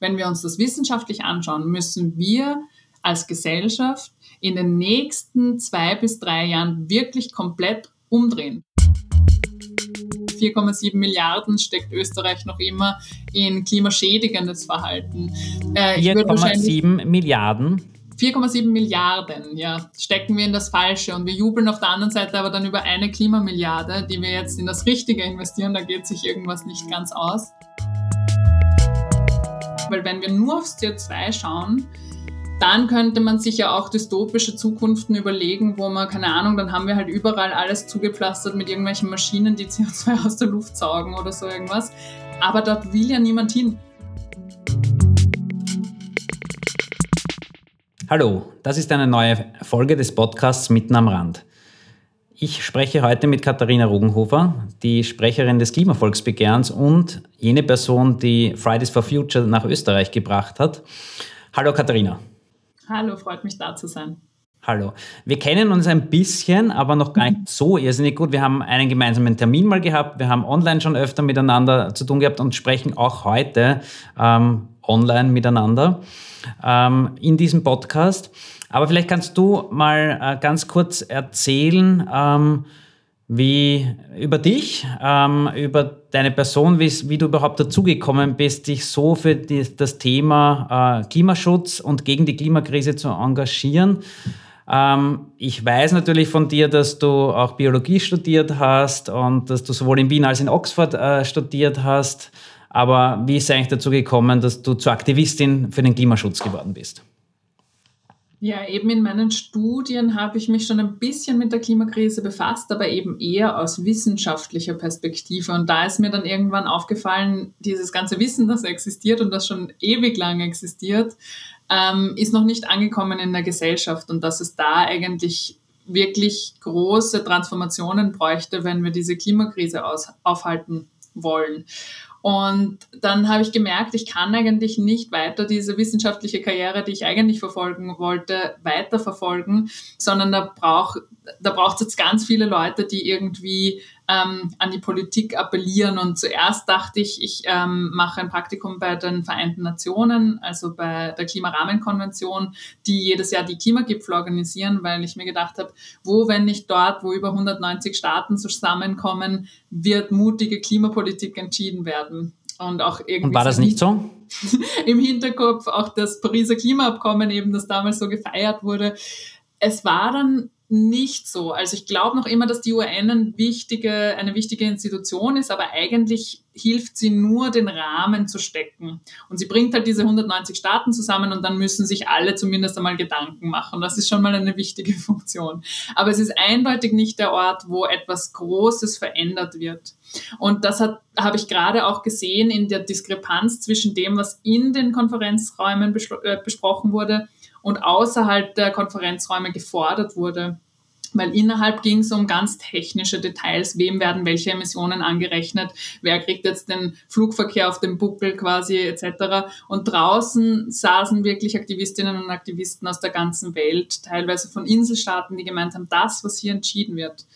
wenn wir uns das wissenschaftlich anschauen, müssen wir als Gesellschaft in den nächsten zwei bis drei Jahren wirklich komplett umdrehen. 4,7 Milliarden steckt Österreich noch immer in klimaschädigendes Verhalten. Äh, 4,7 Milliarden? 4,7 Milliarden, ja, stecken wir in das Falsche und wir jubeln auf der anderen Seite aber dann über eine Klimamilliarde, die wir jetzt in das Richtige investieren, da geht sich irgendwas nicht ganz aus. Weil wenn wir nur aufs CO2 schauen, dann könnte man sich ja auch dystopische Zukunften überlegen, wo man, keine Ahnung, dann haben wir halt überall alles zugepflastert mit irgendwelchen Maschinen, die CO2 aus der Luft saugen oder so irgendwas. Aber dort will ja niemand hin. Hallo, das ist eine neue Folge des Podcasts Mitten am Rand. Ich spreche heute mit Katharina Rugenhofer, die Sprecherin des Klimavolksbegehrens und jene Person, die Fridays for Future nach Österreich gebracht hat. Hallo Katharina. Hallo, freut mich da zu sein. Hallo. Wir kennen uns ein bisschen, aber noch gar nicht so irrsinnig gut. Wir haben einen gemeinsamen Termin mal gehabt. Wir haben online schon öfter miteinander zu tun gehabt und sprechen auch heute ähm, online miteinander ähm, in diesem Podcast. Aber vielleicht kannst du mal äh, ganz kurz erzählen, ähm, wie über dich, ähm, über deine Person, wie du überhaupt dazugekommen bist, dich so für die, das Thema äh, Klimaschutz und gegen die Klimakrise zu engagieren. Ähm, ich weiß natürlich von dir, dass du auch Biologie studiert hast und dass du sowohl in Wien als in Oxford äh, studiert hast. Aber wie ist es eigentlich dazu gekommen, dass du zur Aktivistin für den Klimaschutz geworden bist? Ja, eben in meinen Studien habe ich mich schon ein bisschen mit der Klimakrise befasst, aber eben eher aus wissenschaftlicher Perspektive. Und da ist mir dann irgendwann aufgefallen, dieses ganze Wissen, das existiert und das schon ewig lang existiert, ähm, ist noch nicht angekommen in der Gesellschaft und dass es da eigentlich wirklich große Transformationen bräuchte, wenn wir diese Klimakrise aus, aufhalten wollen. Und dann habe ich gemerkt, ich kann eigentlich nicht weiter diese wissenschaftliche Karriere, die ich eigentlich verfolgen wollte, weiterverfolgen, sondern da braucht da braucht es jetzt ganz viele Leute, die irgendwie ähm, an die Politik appellieren. Und zuerst dachte ich, ich ähm, mache ein Praktikum bei den Vereinten Nationen, also bei der Klimarahmenkonvention, die jedes Jahr die Klimagipfel organisieren, weil ich mir gedacht habe, wo, wenn nicht dort, wo über 190 Staaten zusammenkommen, wird mutige Klimapolitik entschieden werden. Und auch irgendwie. Und war das nicht so? Im Hinterkopf auch das Pariser Klimaabkommen eben, das damals so gefeiert wurde. Es war dann nicht so. Also ich glaube noch immer, dass die UN eine wichtige, eine wichtige Institution ist, aber eigentlich hilft sie nur, den Rahmen zu stecken. Und sie bringt halt diese 190 Staaten zusammen und dann müssen sich alle zumindest einmal Gedanken machen. Das ist schon mal eine wichtige Funktion. Aber es ist eindeutig nicht der Ort, wo etwas Großes verändert wird. Und das habe ich gerade auch gesehen in der Diskrepanz zwischen dem, was in den Konferenzräumen äh, besprochen wurde und außerhalb der Konferenzräume gefordert wurde. Weil innerhalb ging es um ganz technische Details, wem werden welche Emissionen angerechnet, wer kriegt jetzt den Flugverkehr auf dem Buckel quasi etc. Und draußen saßen wirklich Aktivistinnen und Aktivisten aus der ganzen Welt, teilweise von Inselstaaten, die gemeint haben, das, was hier entschieden wird,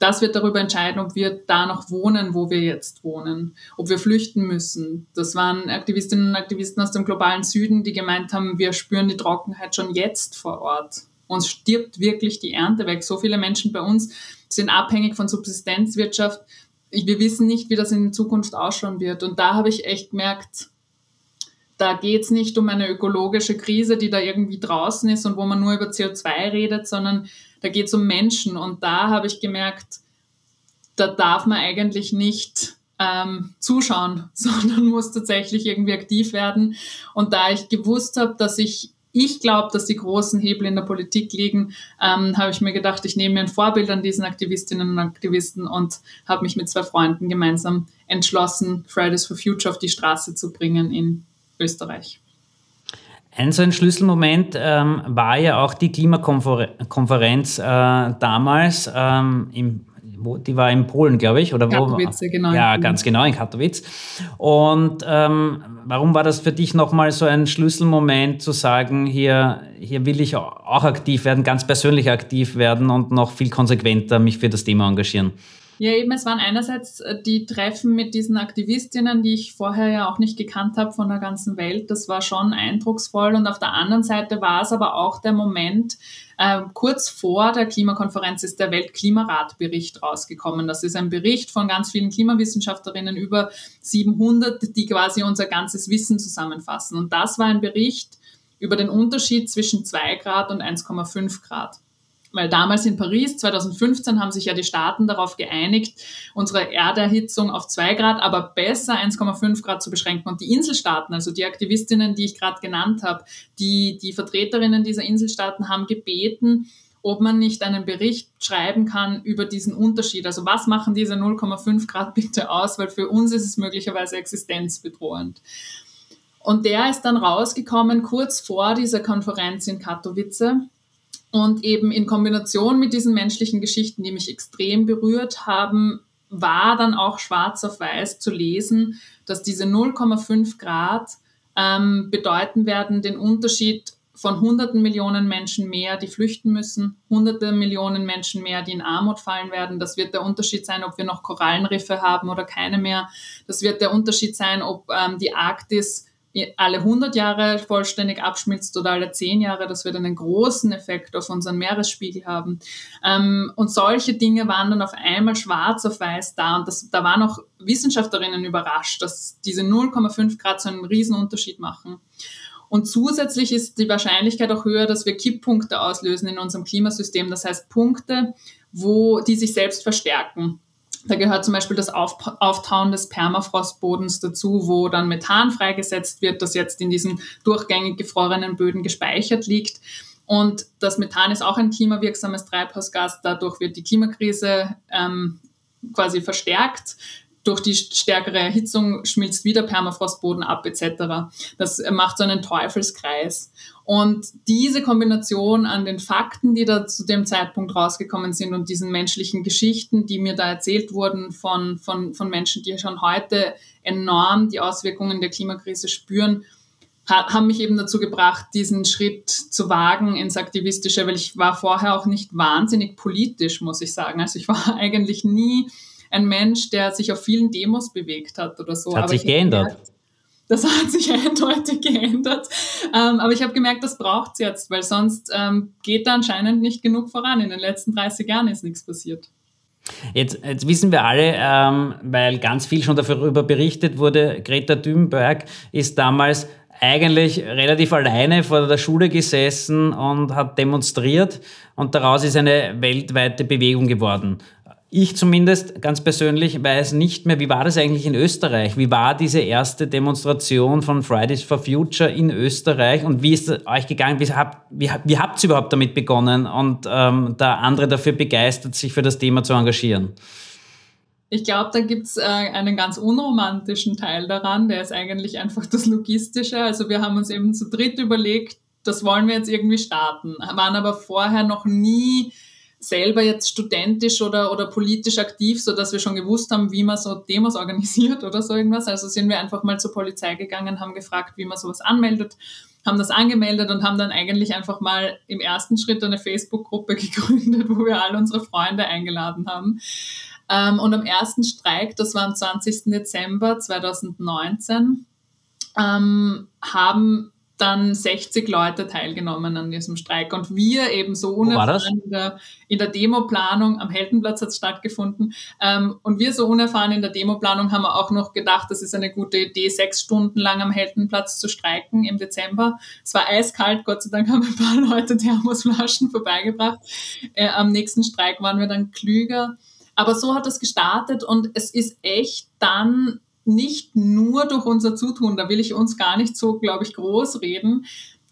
das wird darüber entscheiden, ob wir da noch wohnen, wo wir jetzt wohnen, ob wir flüchten müssen. Das waren Aktivistinnen und Aktivisten aus dem globalen Süden, die gemeint haben, wir spüren die Trockenheit schon jetzt vor Ort. Uns stirbt wirklich die Ernte weg. So viele Menschen bei uns sind abhängig von Subsistenzwirtschaft. Wir wissen nicht, wie das in Zukunft ausschauen wird. Und da habe ich echt gemerkt, da geht es nicht um eine ökologische Krise, die da irgendwie draußen ist und wo man nur über CO2 redet, sondern da geht es um Menschen. Und da habe ich gemerkt, da darf man eigentlich nicht ähm, zuschauen, sondern muss tatsächlich irgendwie aktiv werden. Und da ich gewusst habe, dass ich ich glaube, dass die großen Hebel in der Politik liegen, ähm, habe ich mir gedacht, ich nehme mir ein Vorbild an diesen Aktivistinnen und Aktivisten und habe mich mit zwei Freunden gemeinsam entschlossen, Fridays for Future auf die Straße zu bringen in Österreich. Ein so ein Schlüsselmoment ähm, war ja auch die Klimakonferenz äh, damals ähm, im wo, die war in Polen, glaube ich, oder wo? Katowice, genau. Ja, ganz genau, in Katowice. Und ähm, warum war das für dich nochmal so ein Schlüsselmoment zu sagen, hier, hier will ich auch aktiv werden, ganz persönlich aktiv werden und noch viel konsequenter mich für das Thema engagieren? Ja, eben, es waren einerseits äh, die Treffen mit diesen Aktivistinnen, die ich vorher ja auch nicht gekannt habe von der ganzen Welt. Das war schon eindrucksvoll. Und auf der anderen Seite war es aber auch der Moment, äh, kurz vor der Klimakonferenz ist der Weltklimaratbericht rausgekommen. Das ist ein Bericht von ganz vielen Klimawissenschaftlerinnen, über 700, die quasi unser ganzes Wissen zusammenfassen. Und das war ein Bericht über den Unterschied zwischen 2 Grad und 1,5 Grad. Weil damals in Paris 2015 haben sich ja die Staaten darauf geeinigt, unsere Erderhitzung auf zwei Grad, aber besser 1,5 Grad zu beschränken. Und die Inselstaaten, also die Aktivistinnen, die ich gerade genannt habe, die, die Vertreterinnen dieser Inselstaaten haben gebeten, ob man nicht einen Bericht schreiben kann über diesen Unterschied. Also was machen diese 0,5 Grad bitte aus, weil für uns ist es möglicherweise existenzbedrohend. Und der ist dann rausgekommen kurz vor dieser Konferenz in Katowice und eben in Kombination mit diesen menschlichen Geschichten, die mich extrem berührt haben, war dann auch schwarz auf weiß zu lesen, dass diese 0,5 Grad ähm, bedeuten werden den Unterschied von hunderten Millionen Menschen mehr, die flüchten müssen, hunderte Millionen Menschen mehr, die in Armut fallen werden. Das wird der Unterschied sein, ob wir noch Korallenriffe haben oder keine mehr. Das wird der Unterschied sein, ob ähm, die Arktis alle 100 Jahre vollständig abschmilzt oder alle 10 Jahre, das wird einen großen Effekt auf unseren Meeresspiegel haben. Ähm, und solche Dinge waren dann auf einmal schwarz auf weiß da und das, da waren auch Wissenschaftlerinnen überrascht, dass diese 0,5 Grad so einen Riesenunterschied machen. Und zusätzlich ist die Wahrscheinlichkeit auch höher, dass wir Kipppunkte auslösen in unserem Klimasystem. Das heißt Punkte, wo die sich selbst verstärken. Da gehört zum Beispiel das Auftauen des Permafrostbodens dazu, wo dann Methan freigesetzt wird, das jetzt in diesen durchgängig gefrorenen Böden gespeichert liegt. Und das Methan ist auch ein klimawirksames Treibhausgas. Dadurch wird die Klimakrise ähm, quasi verstärkt durch die stärkere Erhitzung schmilzt wieder Permafrostboden ab etc. Das macht so einen Teufelskreis. Und diese Kombination an den Fakten, die da zu dem Zeitpunkt rausgekommen sind und diesen menschlichen Geschichten, die mir da erzählt wurden von, von, von Menschen, die schon heute enorm die Auswirkungen der Klimakrise spüren, haben mich eben dazu gebracht, diesen Schritt zu wagen ins Aktivistische, weil ich war vorher auch nicht wahnsinnig politisch, muss ich sagen. Also ich war eigentlich nie ein Mensch, der sich auf vielen Demos bewegt hat oder so. Hat aber sich geändert. Gemerkt, das hat sich eindeutig geändert. Ähm, aber ich habe gemerkt, das braucht es jetzt, weil sonst ähm, geht da anscheinend nicht genug voran. In den letzten 30 Jahren ist nichts passiert. Jetzt, jetzt, wissen wir alle, ähm, weil ganz viel schon darüber berichtet wurde, Greta Thunberg ist damals eigentlich relativ alleine vor der Schule gesessen und hat demonstriert und daraus ist eine weltweite Bewegung geworden. Ich zumindest ganz persönlich weiß nicht mehr, wie war das eigentlich in Österreich? Wie war diese erste Demonstration von Fridays for Future in Österreich und wie ist es euch gegangen? Wie habt, wie, wie überhaupt damit begonnen und ähm, da andere dafür begeistert, sich für das Thema zu engagieren? Ich glaube, da gibt's äh, einen ganz unromantischen Teil daran, der ist eigentlich einfach das Logistische. Also wir haben uns eben zu dritt überlegt, das wollen wir jetzt irgendwie starten, waren aber vorher noch nie selber jetzt studentisch oder, oder politisch aktiv, so dass wir schon gewusst haben, wie man so Demos organisiert oder so irgendwas. Also sind wir einfach mal zur Polizei gegangen, haben gefragt, wie man sowas anmeldet, haben das angemeldet und haben dann eigentlich einfach mal im ersten Schritt eine Facebook-Gruppe gegründet, wo wir all unsere Freunde eingeladen haben. Ähm, und am ersten Streik, das war am 20. Dezember 2019, ähm, haben dann 60 Leute teilgenommen an diesem Streik. Und wir eben so unerfahren in der, in der Demoplanung, am Heldenplatz hat es stattgefunden, ähm, und wir so unerfahren in der Demoplanung haben wir auch noch gedacht, das ist eine gute Idee, sechs Stunden lang am Heldenplatz zu streiken im Dezember. Es war eiskalt, Gott sei Dank haben ein paar Leute Thermosflaschen vorbeigebracht. Äh, am nächsten Streik waren wir dann klüger. Aber so hat es gestartet und es ist echt dann nicht nur durch unser Zutun, da will ich uns gar nicht so, glaube ich, groß reden,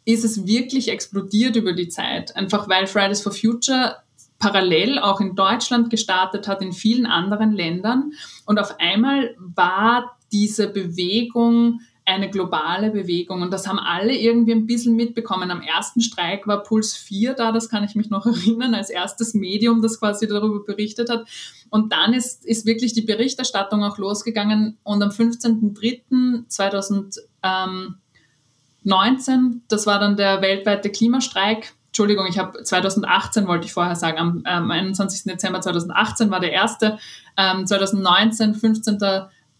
ist es wirklich explodiert über die Zeit. Einfach weil Fridays for Future parallel auch in Deutschland gestartet hat, in vielen anderen Ländern. Und auf einmal war diese Bewegung eine globale Bewegung. Und das haben alle irgendwie ein bisschen mitbekommen. Am ersten Streik war Puls 4 da, das kann ich mich noch erinnern, als erstes Medium, das quasi darüber berichtet hat. Und dann ist, ist wirklich die Berichterstattung auch losgegangen. Und am 15.03.2019, das war dann der weltweite Klimastreik, Entschuldigung, ich habe 2018 wollte ich vorher sagen, am, am 21. Dezember 2018 war der erste, ähm, 2019, 15.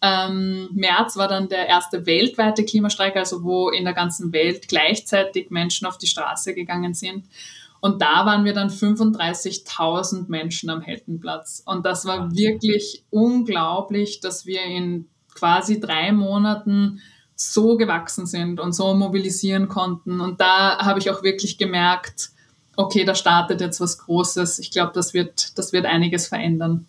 Ähm, März war dann der erste weltweite Klimastreik, also wo in der ganzen Welt gleichzeitig Menschen auf die Straße gegangen sind. Und da waren wir dann 35.000 Menschen am Heldenplatz. Und das war wirklich unglaublich, dass wir in quasi drei Monaten so gewachsen sind und so mobilisieren konnten. Und da habe ich auch wirklich gemerkt, okay, da startet jetzt was Großes. Ich glaube, das wird, das wird einiges verändern.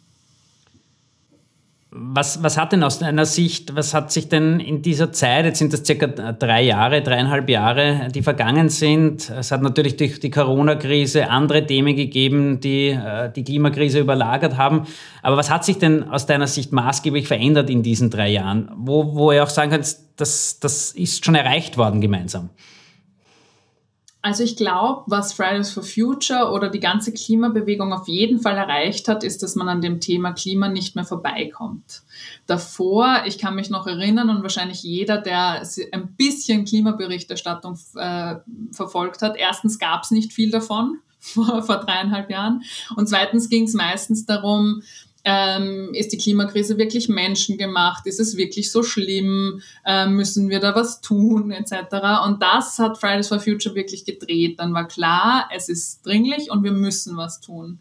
Was, was hat denn aus deiner Sicht, was hat sich denn in dieser Zeit, jetzt sind das circa drei Jahre, dreieinhalb Jahre, die vergangen sind. Es hat natürlich durch die Corona-Krise andere Themen gegeben, die äh, die Klimakrise überlagert haben. Aber was hat sich denn aus deiner Sicht maßgeblich verändert in diesen drei Jahren? Wo, wo ihr auch sagen könnt, das, das ist schon erreicht worden gemeinsam? Also ich glaube, was Fridays for Future oder die ganze Klimabewegung auf jeden Fall erreicht hat, ist, dass man an dem Thema Klima nicht mehr vorbeikommt. Davor, ich kann mich noch erinnern und wahrscheinlich jeder, der ein bisschen Klimaberichterstattung äh, verfolgt hat, erstens gab es nicht viel davon vor, vor dreieinhalb Jahren und zweitens ging es meistens darum, ähm, ist die Klimakrise wirklich menschengemacht? Ist es wirklich so schlimm? Ähm, müssen wir da was tun? Etc. Und das hat Fridays for Future wirklich gedreht. Dann war klar, es ist dringlich und wir müssen was tun.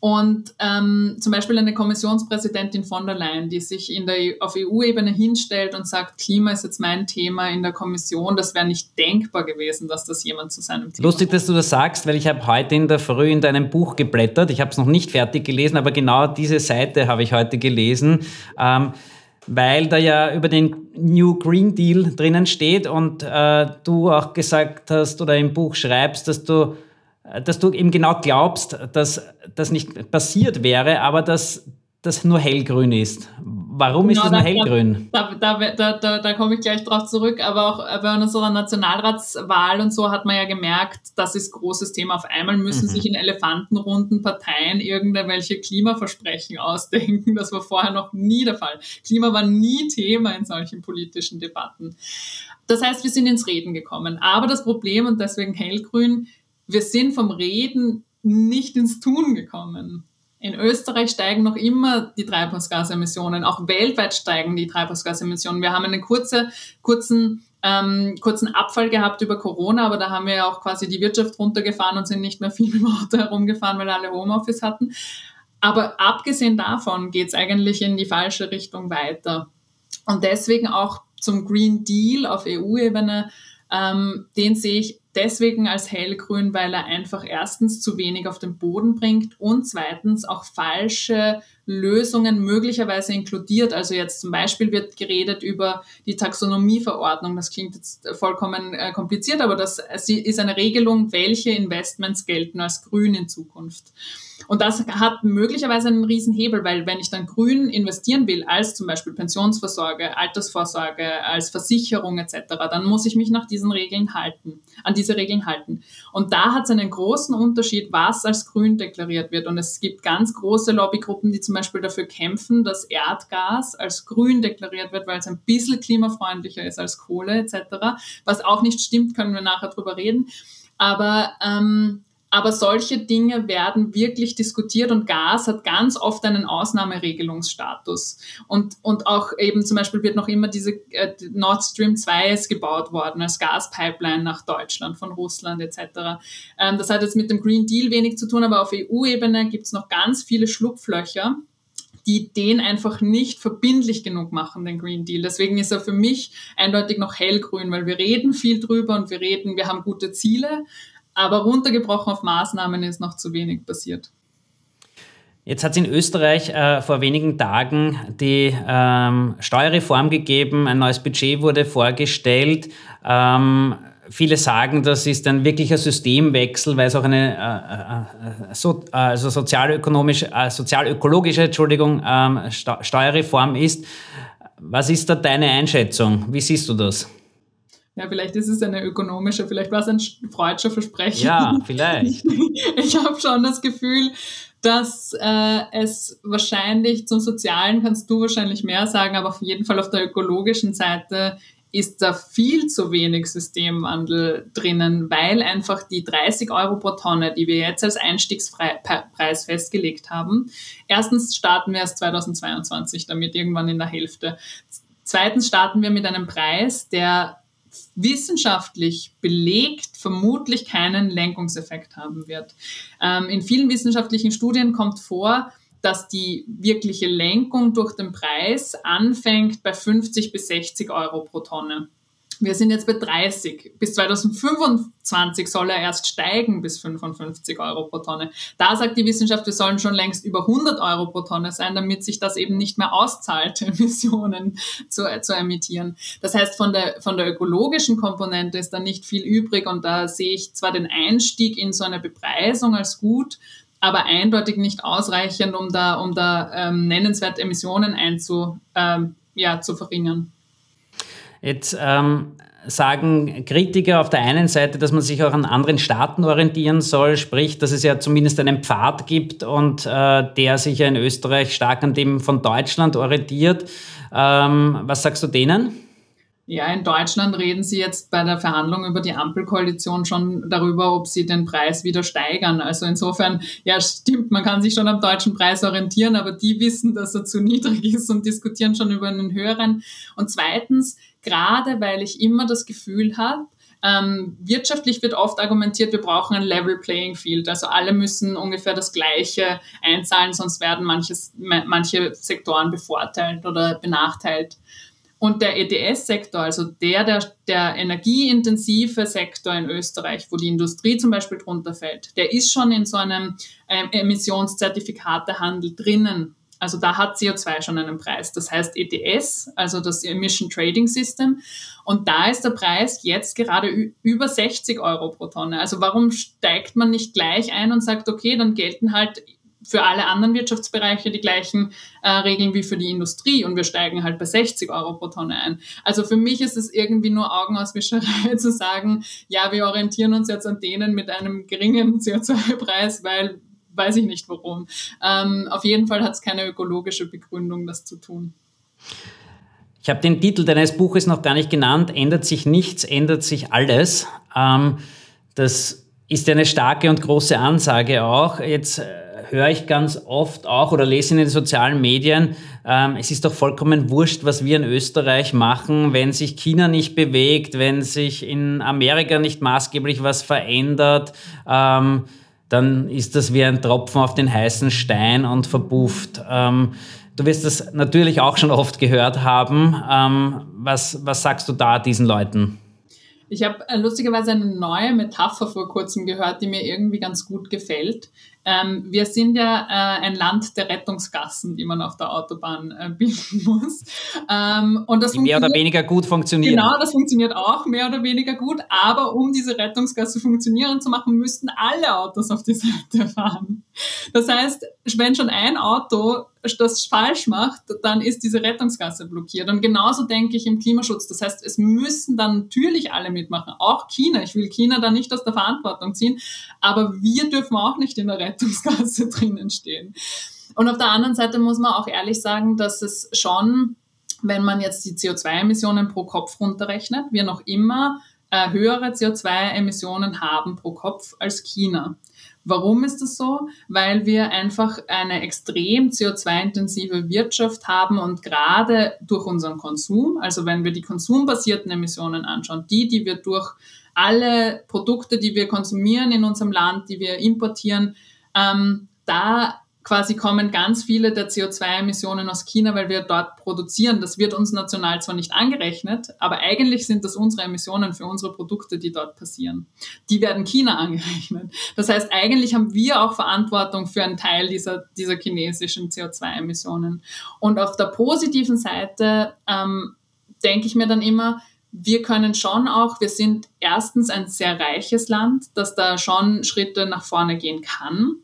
Und ähm, zum Beispiel eine Kommissionspräsidentin von der Leyen, die sich in der, auf EU-Ebene hinstellt und sagt, Klima ist jetzt mein Thema in der Kommission, das wäre nicht denkbar gewesen, dass das jemand zu seinem Thema Lustig, dass du das sagst, weil ich habe heute in der Früh in deinem Buch geblättert. Ich habe es noch nicht fertig gelesen, aber genau diese Seite habe ich heute gelesen. Ähm, weil da ja über den New Green Deal drinnen steht und äh, du auch gesagt hast oder im Buch schreibst, dass du dass du eben genau glaubst, dass das nicht passiert wäre, aber dass das nur hellgrün ist. Warum ist genau, das nur hellgrün? Da, da, da, da, da komme ich gleich drauf zurück, aber auch bei unserer Nationalratswahl und so hat man ja gemerkt, das ist großes Thema. Auf einmal müssen mhm. sich in Elefantenrunden Parteien irgendwelche Klimaversprechen ausdenken. Das war vorher noch nie der Fall. Klima war nie Thema in solchen politischen Debatten. Das heißt, wir sind ins Reden gekommen. Aber das Problem, und deswegen hellgrün, wir sind vom Reden nicht ins Tun gekommen. In Österreich steigen noch immer die Treibhausgasemissionen, auch weltweit steigen die Treibhausgasemissionen. Wir haben einen kurze, kurzen, ähm, kurzen Abfall gehabt über Corona, aber da haben wir ja auch quasi die Wirtschaft runtergefahren und sind nicht mehr viel im Auto herumgefahren, weil alle Homeoffice hatten. Aber abgesehen davon geht es eigentlich in die falsche Richtung weiter. Und deswegen auch zum Green Deal auf EU-Ebene, ähm, den sehe ich deswegen als hellgrün, weil er einfach erstens zu wenig auf den Boden bringt und zweitens auch falsche Lösungen möglicherweise inkludiert. Also jetzt zum Beispiel wird geredet über die Taxonomieverordnung. Das klingt jetzt vollkommen äh, kompliziert, aber das ist eine Regelung, welche Investments gelten als grün in Zukunft. Und das hat möglicherweise einen Riesenhebel, weil wenn ich dann grün investieren will, als zum Beispiel Pensionsvorsorge, Altersvorsorge, als Versicherung etc., dann muss ich mich nach diesen Regeln halten, an diese Regeln halten. Und da hat es einen großen Unterschied, was als grün deklariert wird. Und es gibt ganz große Lobbygruppen, die zum Beispiel dafür kämpfen, dass Erdgas als grün deklariert wird, weil es ein bisschen klimafreundlicher ist als Kohle etc. Was auch nicht stimmt, können wir nachher drüber reden. Aber ähm, aber solche Dinge werden wirklich diskutiert und Gas hat ganz oft einen Ausnahmeregelungsstatus. Und, und auch eben zum Beispiel wird noch immer diese äh, Nord Stream 2 ist gebaut worden als Gaspipeline nach Deutschland von Russland etc. Ähm, das hat jetzt mit dem Green Deal wenig zu tun, aber auf EU-Ebene gibt es noch ganz viele Schlupflöcher die den einfach nicht verbindlich genug machen, den Green Deal. Deswegen ist er für mich eindeutig noch hellgrün, weil wir reden viel drüber und wir reden, wir haben gute Ziele, aber runtergebrochen auf Maßnahmen ist noch zu wenig passiert. Jetzt hat es in Österreich äh, vor wenigen Tagen die ähm, Steuerreform gegeben, ein neues Budget wurde vorgestellt. Ähm, viele sagen, das ist ein wirklicher Systemwechsel, weil es auch eine äh, äh, so, also sozialökonomische, äh, sozialökologische Entschuldigung, ähm, Steuerreform ist. Was ist da deine Einschätzung? Wie siehst du das? Ja, vielleicht ist es eine ökonomische, vielleicht war es ein freudscher Versprechen. Ja, vielleicht. ich habe schon das Gefühl, dass äh, es wahrscheinlich zum Sozialen kannst du wahrscheinlich mehr sagen, aber auf jeden Fall auf der ökologischen Seite ist da viel zu wenig Systemwandel drinnen, weil einfach die 30 Euro pro Tonne, die wir jetzt als Einstiegspreis festgelegt haben, erstens starten wir erst 2022 damit, irgendwann in der Hälfte. Zweitens starten wir mit einem Preis, der wissenschaftlich belegt vermutlich keinen Lenkungseffekt haben wird. Ähm, in vielen wissenschaftlichen Studien kommt vor, dass die wirkliche Lenkung durch den Preis anfängt bei 50 bis 60 Euro pro Tonne. Wir sind jetzt bei 30. Bis 2025 soll er erst steigen bis 55 Euro pro Tonne. Da sagt die Wissenschaft, wir sollen schon längst über 100 Euro pro Tonne sein, damit sich das eben nicht mehr auszahlt, Emissionen zu, zu emittieren. Das heißt, von der, von der ökologischen Komponente ist da nicht viel übrig und da sehe ich zwar den Einstieg in so eine Bepreisung als gut, aber eindeutig nicht ausreichend, um da, um da ähm, nennenswerte Emissionen einzu, ähm, ja, zu verringern. Jetzt ähm, sagen Kritiker auf der einen Seite, dass man sich auch an anderen Staaten orientieren soll, sprich, dass es ja zumindest einen Pfad gibt und äh, der sich ja in Österreich stark an dem von Deutschland orientiert. Ähm, was sagst du denen? Ja, in Deutschland reden Sie jetzt bei der Verhandlung über die Ampelkoalition schon darüber, ob Sie den Preis wieder steigern. Also insofern, ja, stimmt, man kann sich schon am deutschen Preis orientieren, aber die wissen, dass er zu niedrig ist und diskutieren schon über einen höheren. Und zweitens, gerade weil ich immer das Gefühl habe, ähm, wirtschaftlich wird oft argumentiert, wir brauchen ein Level Playing Field. Also alle müssen ungefähr das Gleiche einzahlen, sonst werden manches, manche Sektoren bevorteilt oder benachteilt. Und der ETS-Sektor, also der, der, der energieintensive Sektor in Österreich, wo die Industrie zum Beispiel drunter fällt, der ist schon in so einem ähm, Emissionszertifikatehandel drinnen. Also da hat CO2 schon einen Preis. Das heißt ETS, also das Emission Trading System. Und da ist der Preis jetzt gerade über 60 Euro pro Tonne. Also warum steigt man nicht gleich ein und sagt, okay, dann gelten halt für alle anderen Wirtschaftsbereiche die gleichen äh, Regeln wie für die Industrie und wir steigen halt bei 60 Euro pro Tonne ein. Also für mich ist es irgendwie nur Augenauswischerei zu sagen, ja, wir orientieren uns jetzt an denen mit einem geringen CO2-Preis, weil weiß ich nicht warum. Ähm, auf jeden Fall hat es keine ökologische Begründung, das zu tun. Ich habe den Titel deines Buches noch gar nicht genannt. Ändert sich nichts, ändert sich alles. Ähm, das ist eine starke und große Ansage auch. Jetzt äh, höre ich ganz oft auch oder lese in den sozialen Medien, ähm, es ist doch vollkommen wurscht, was wir in Österreich machen, wenn sich China nicht bewegt, wenn sich in Amerika nicht maßgeblich was verändert. Ähm, dann ist das wie ein Tropfen auf den heißen Stein und verpufft. Ähm, du wirst das natürlich auch schon oft gehört haben. Ähm, was, was sagst du da diesen Leuten? Ich habe äh, lustigerweise eine neue Metapher vor kurzem gehört, die mir irgendwie ganz gut gefällt. Ähm, wir sind ja äh, ein Land der Rettungsgassen, die man auf der Autobahn äh, bilden muss. Ähm, und das die mehr oder weniger gut funktioniert. Genau, das funktioniert auch mehr oder weniger gut. Aber um diese Rettungsgasse funktionieren zu machen, müssten alle Autos auf die Seite fahren. Das heißt, wenn schon ein Auto das falsch macht, dann ist diese Rettungsgasse blockiert. Und genauso denke ich im Klimaschutz. Das heißt, es müssen dann natürlich alle mitmachen, auch China. Ich will China da nicht aus der Verantwortung ziehen, aber wir dürfen auch nicht in der Rettungsgasse drinnen stehen. Und auf der anderen Seite muss man auch ehrlich sagen, dass es schon, wenn man jetzt die CO2-Emissionen pro Kopf runterrechnet, wir noch immer äh, höhere CO2-Emissionen haben pro Kopf als China. Warum ist das so? Weil wir einfach eine extrem CO2-intensive Wirtschaft haben und gerade durch unseren Konsum, also wenn wir die konsumbasierten Emissionen anschauen, die, die wir durch alle Produkte, die wir konsumieren in unserem Land, die wir importieren, ähm, da quasi kommen ganz viele der CO2-Emissionen aus China, weil wir dort produzieren. Das wird uns national zwar nicht angerechnet, aber eigentlich sind das unsere Emissionen für unsere Produkte, die dort passieren. Die werden China angerechnet. Das heißt, eigentlich haben wir auch Verantwortung für einen Teil dieser, dieser chinesischen CO2-Emissionen. Und auf der positiven Seite ähm, denke ich mir dann immer, wir können schon auch, wir sind erstens ein sehr reiches Land, das da schon Schritte nach vorne gehen kann.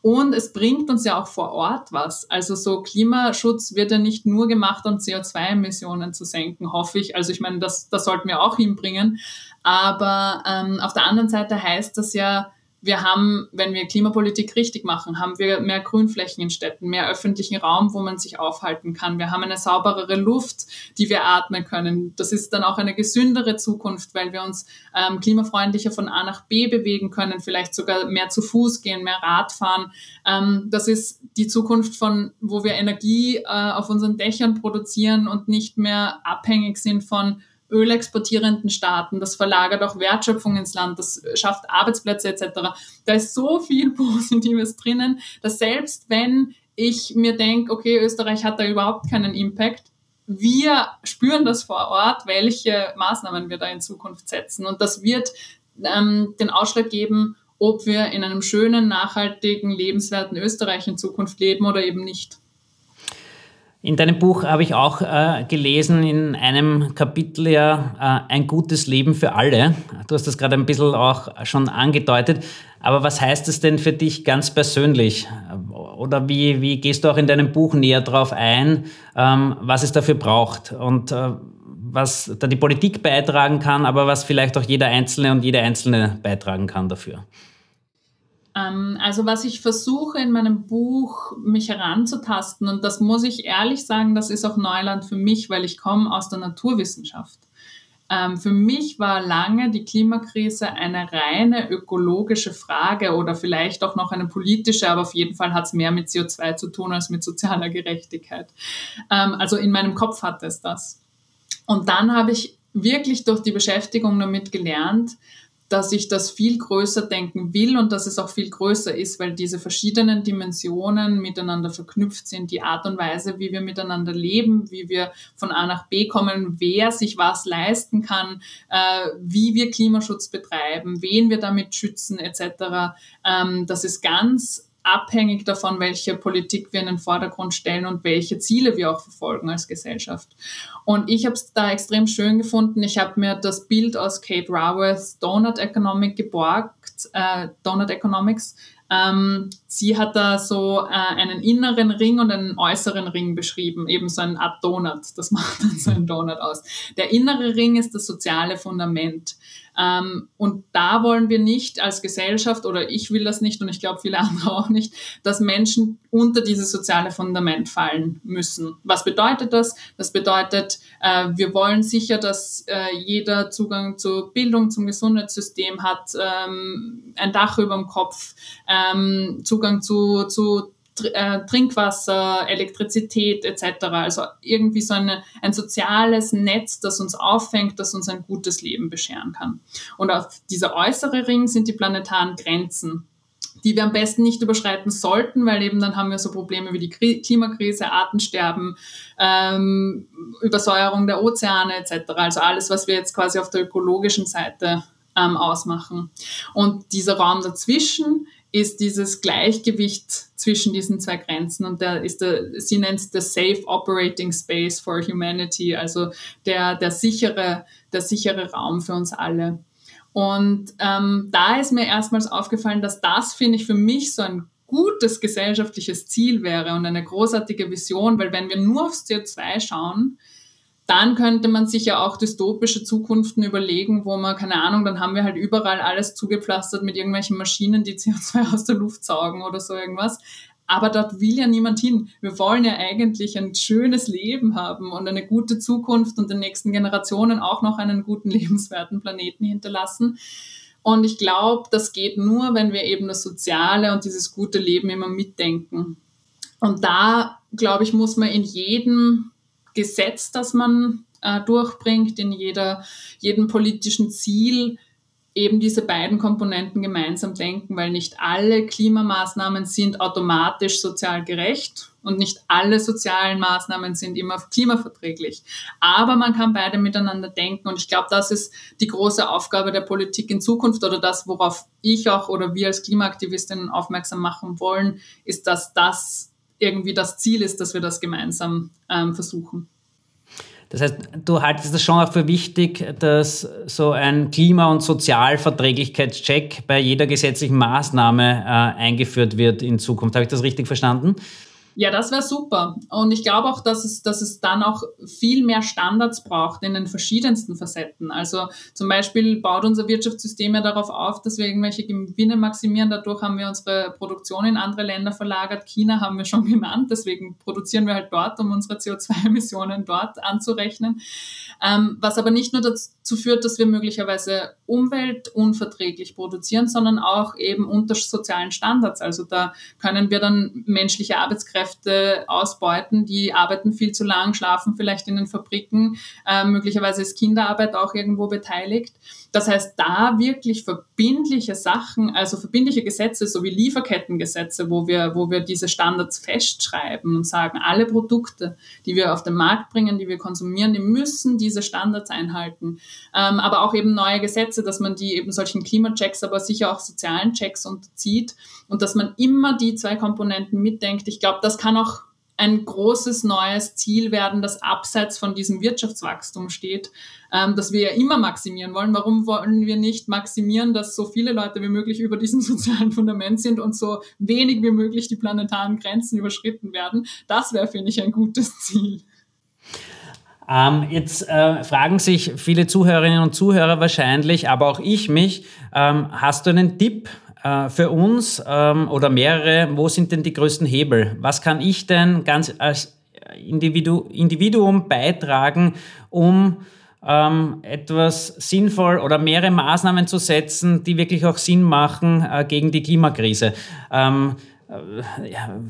Und es bringt uns ja auch vor Ort was. Also so Klimaschutz wird ja nicht nur gemacht, um CO2-Emissionen zu senken, hoffe ich. Also ich meine, das, das sollten wir auch hinbringen. Aber ähm, auf der anderen Seite heißt das ja, wir haben, wenn wir Klimapolitik richtig machen, haben wir mehr Grünflächen in Städten, mehr öffentlichen Raum, wo man sich aufhalten kann. Wir haben eine sauberere Luft, die wir atmen können. Das ist dann auch eine gesündere Zukunft, weil wir uns ähm, klimafreundlicher von A nach B bewegen können, vielleicht sogar mehr zu Fuß gehen, mehr Rad fahren. Ähm, das ist die Zukunft von, wo wir Energie äh, auf unseren Dächern produzieren und nicht mehr abhängig sind von ölexportierenden Staaten, das verlagert auch Wertschöpfung ins Land, das schafft Arbeitsplätze etc. Da ist so viel Positives drinnen, dass selbst wenn ich mir denke, okay, Österreich hat da überhaupt keinen Impact, wir spüren das vor Ort, welche Maßnahmen wir da in Zukunft setzen. Und das wird ähm, den Ausschlag geben, ob wir in einem schönen, nachhaltigen, lebenswerten Österreich in Zukunft leben oder eben nicht. In deinem Buch habe ich auch äh, gelesen, in einem Kapitel ja äh, ein gutes Leben für alle. Du hast das gerade ein bisschen auch schon angedeutet. Aber was heißt es denn für dich ganz persönlich? Oder wie, wie gehst du auch in deinem Buch näher darauf ein, ähm, was es dafür braucht und äh, was da die Politik beitragen kann, aber was vielleicht auch jeder Einzelne und jede Einzelne beitragen kann dafür? Ähm, also was ich versuche in meinem Buch mich heranzutasten, und das muss ich ehrlich sagen, das ist auch Neuland für mich, weil ich komme aus der Naturwissenschaft. Ähm, für mich war lange die Klimakrise eine reine ökologische Frage oder vielleicht auch noch eine politische, aber auf jeden Fall hat es mehr mit CO2 zu tun als mit sozialer Gerechtigkeit. Ähm, also in meinem Kopf hat es das. Und dann habe ich wirklich durch die Beschäftigung damit gelernt, dass ich das viel größer denken will und dass es auch viel größer ist, weil diese verschiedenen Dimensionen miteinander verknüpft sind. Die Art und Weise, wie wir miteinander leben, wie wir von A nach B kommen, wer sich was leisten kann, äh, wie wir Klimaschutz betreiben, wen wir damit schützen etc. Ähm, das ist ganz abhängig davon, welche Politik wir in den Vordergrund stellen und welche Ziele wir auch verfolgen als Gesellschaft. Und ich habe es da extrem schön gefunden. Ich habe mir das Bild aus Kate Raworths Donut Economic geborgt, äh, Donut Economics. Ähm, sie hat da so äh, einen inneren Ring und einen äußeren Ring beschrieben, eben so ein Art Donut. Das macht dann so ein Donut aus. Der innere Ring ist das soziale Fundament. Ähm, und da wollen wir nicht als Gesellschaft, oder ich will das nicht und ich glaube viele andere auch nicht, dass Menschen unter dieses soziale Fundament fallen müssen. Was bedeutet das? Das bedeutet, äh, wir wollen sicher, dass äh, jeder Zugang zur Bildung, zum Gesundheitssystem hat, ähm, ein Dach über dem Kopf, ähm, Zugang zu, zu äh, Trinkwasser, Elektrizität etc. Also irgendwie so eine, ein soziales Netz, das uns auffängt, das uns ein gutes Leben bescheren kann. Und auf dieser äußere Ring sind die planetaren Grenzen die wir am besten nicht überschreiten sollten, weil eben dann haben wir so Probleme wie die Klimakrise, Artensterben, ähm, Übersäuerung der Ozeane etc. Also alles, was wir jetzt quasi auf der ökologischen Seite ähm, ausmachen. Und dieser Raum dazwischen ist dieses Gleichgewicht zwischen diesen zwei Grenzen und der ist der, sie nennt es the safe operating space for humanity, also der, der sichere, der sichere Raum für uns alle. Und ähm, da ist mir erstmals aufgefallen, dass das, finde ich, für mich so ein gutes gesellschaftliches Ziel wäre und eine großartige Vision, weil wenn wir nur aufs CO2 schauen, dann könnte man sich ja auch dystopische Zukunften überlegen, wo man, keine Ahnung, dann haben wir halt überall alles zugepflastert mit irgendwelchen Maschinen, die CO2 aus der Luft saugen oder so irgendwas. Aber dort will ja niemand hin. Wir wollen ja eigentlich ein schönes Leben haben und eine gute Zukunft und den nächsten Generationen auch noch einen guten, lebenswerten Planeten hinterlassen. Und ich glaube, das geht nur, wenn wir eben das Soziale und dieses gute Leben immer mitdenken. Und da, glaube ich, muss man in jedem Gesetz, das man äh, durchbringt, in jeder, jedem politischen Ziel eben diese beiden Komponenten gemeinsam denken, weil nicht alle Klimamaßnahmen sind automatisch sozial gerecht und nicht alle sozialen Maßnahmen sind immer klimaverträglich. Aber man kann beide miteinander denken und ich glaube, das ist die große Aufgabe der Politik in Zukunft oder das, worauf ich auch oder wir als Klimaaktivistinnen aufmerksam machen wollen, ist, dass das irgendwie das Ziel ist, dass wir das gemeinsam ähm, versuchen. Das heißt, du haltest es schon auch für wichtig, dass so ein Klima- und Sozialverträglichkeitscheck bei jeder gesetzlichen Maßnahme äh, eingeführt wird in Zukunft. Habe ich das richtig verstanden? Ja, das wäre super. Und ich glaube auch, dass es, dass es dann auch viel mehr Standards braucht in den verschiedensten Facetten. Also zum Beispiel baut unser Wirtschaftssystem ja darauf auf, dass wir irgendwelche Gewinne maximieren. Dadurch haben wir unsere Produktion in andere Länder verlagert. China haben wir schon genannt. Deswegen produzieren wir halt dort, um unsere CO2-Emissionen dort anzurechnen. Ähm, was aber nicht nur dazu führt, dass wir möglicherweise umweltunverträglich produzieren, sondern auch eben unter sozialen Standards. Also da können wir dann menschliche Arbeitskräfte ausbeuten, die arbeiten viel zu lang, schlafen vielleicht in den Fabriken, äh, möglicherweise ist Kinderarbeit auch irgendwo beteiligt. Das heißt, da wirklich verbindliche Sachen, also verbindliche Gesetze, so wie Lieferkettengesetze, wo wir, wo wir diese Standards festschreiben und sagen, alle Produkte, die wir auf den Markt bringen, die wir konsumieren, die müssen diese Standards einhalten. Ähm, aber auch eben neue Gesetze, dass man die eben solchen Klimachecks, aber sicher auch sozialen Checks unterzieht und dass man immer die zwei Komponenten mitdenkt. Ich glaube, das kann auch ein großes neues Ziel werden, das abseits von diesem Wirtschaftswachstum steht, ähm, das wir ja immer maximieren wollen. Warum wollen wir nicht maximieren, dass so viele Leute wie möglich über diesem sozialen Fundament sind und so wenig wie möglich die planetaren Grenzen überschritten werden? Das wäre, finde ich, ein gutes Ziel. Ähm, jetzt äh, fragen sich viele Zuhörerinnen und Zuhörer wahrscheinlich, aber auch ich mich, ähm, hast du einen Tipp äh, für uns ähm, oder mehrere, wo sind denn die größten Hebel? Was kann ich denn ganz als Individu Individuum beitragen, um ähm, etwas sinnvoll oder mehrere Maßnahmen zu setzen, die wirklich auch Sinn machen äh, gegen die Klimakrise? Ähm, äh, ja,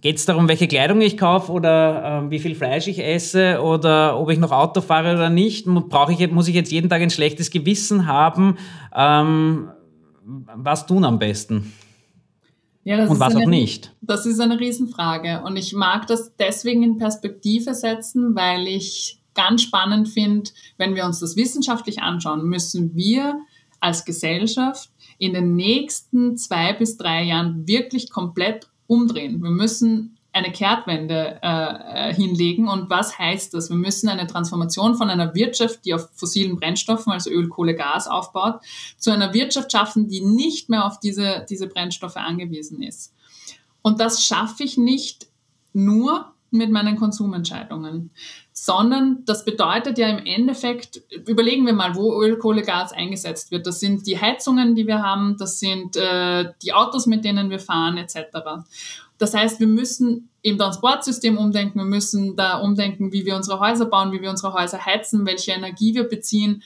Geht es darum, welche Kleidung ich kaufe oder äh, wie viel Fleisch ich esse oder ob ich noch Auto fahre oder nicht? Brauche ich, muss ich jetzt jeden Tag ein schlechtes Gewissen haben? Ähm, was tun am besten? Ja, und was eine, auch nicht? Das ist eine Riesenfrage. Und ich mag das deswegen in Perspektive setzen, weil ich ganz spannend finde, wenn wir uns das wissenschaftlich anschauen, müssen wir als Gesellschaft in den nächsten zwei bis drei Jahren wirklich komplett umdrehen. Wir müssen eine Kehrtwende äh, hinlegen. Und was heißt das? Wir müssen eine Transformation von einer Wirtschaft, die auf fossilen Brennstoffen, also Öl, Kohle, Gas aufbaut, zu einer Wirtschaft schaffen, die nicht mehr auf diese, diese Brennstoffe angewiesen ist. Und das schaffe ich nicht nur mit meinen Konsumentscheidungen, sondern das bedeutet ja im Endeffekt, überlegen wir mal, wo Öl, Kohle, Gas eingesetzt wird. Das sind die Heizungen, die wir haben, das sind äh, die Autos, mit denen wir fahren, etc. Das heißt, wir müssen im Transportsystem umdenken, wir müssen da umdenken, wie wir unsere Häuser bauen, wie wir unsere Häuser heizen, welche Energie wir beziehen.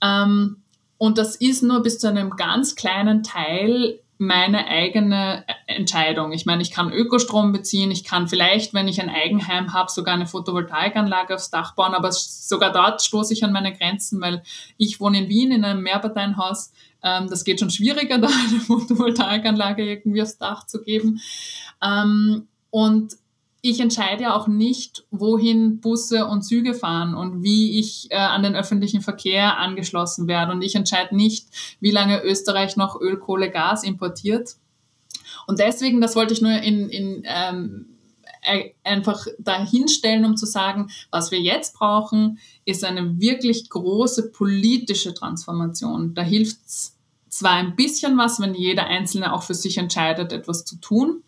Ähm, und das ist nur bis zu einem ganz kleinen Teil meine eigene Entscheidung. Ich meine, ich kann Ökostrom beziehen, ich kann vielleicht, wenn ich ein Eigenheim habe, sogar eine Photovoltaikanlage aufs Dach bauen, aber sogar dort stoße ich an meine Grenzen, weil ich wohne in Wien in einem Mehrparteienhaus. Ähm, das geht schon schwieriger, da eine Photovoltaikanlage irgendwie aufs Dach zu geben. Ähm, und ich entscheide ja auch nicht, wohin Busse und Züge fahren und wie ich äh, an den öffentlichen Verkehr angeschlossen werde. Und ich entscheide nicht, wie lange Österreich noch Öl, Kohle, Gas importiert. Und deswegen, das wollte ich nur in, in ähm, einfach dahinstellen, um zu sagen, was wir jetzt brauchen, ist eine wirklich große politische Transformation. Da hilft es zwar ein bisschen was, wenn jeder Einzelne auch für sich entscheidet, etwas zu tun.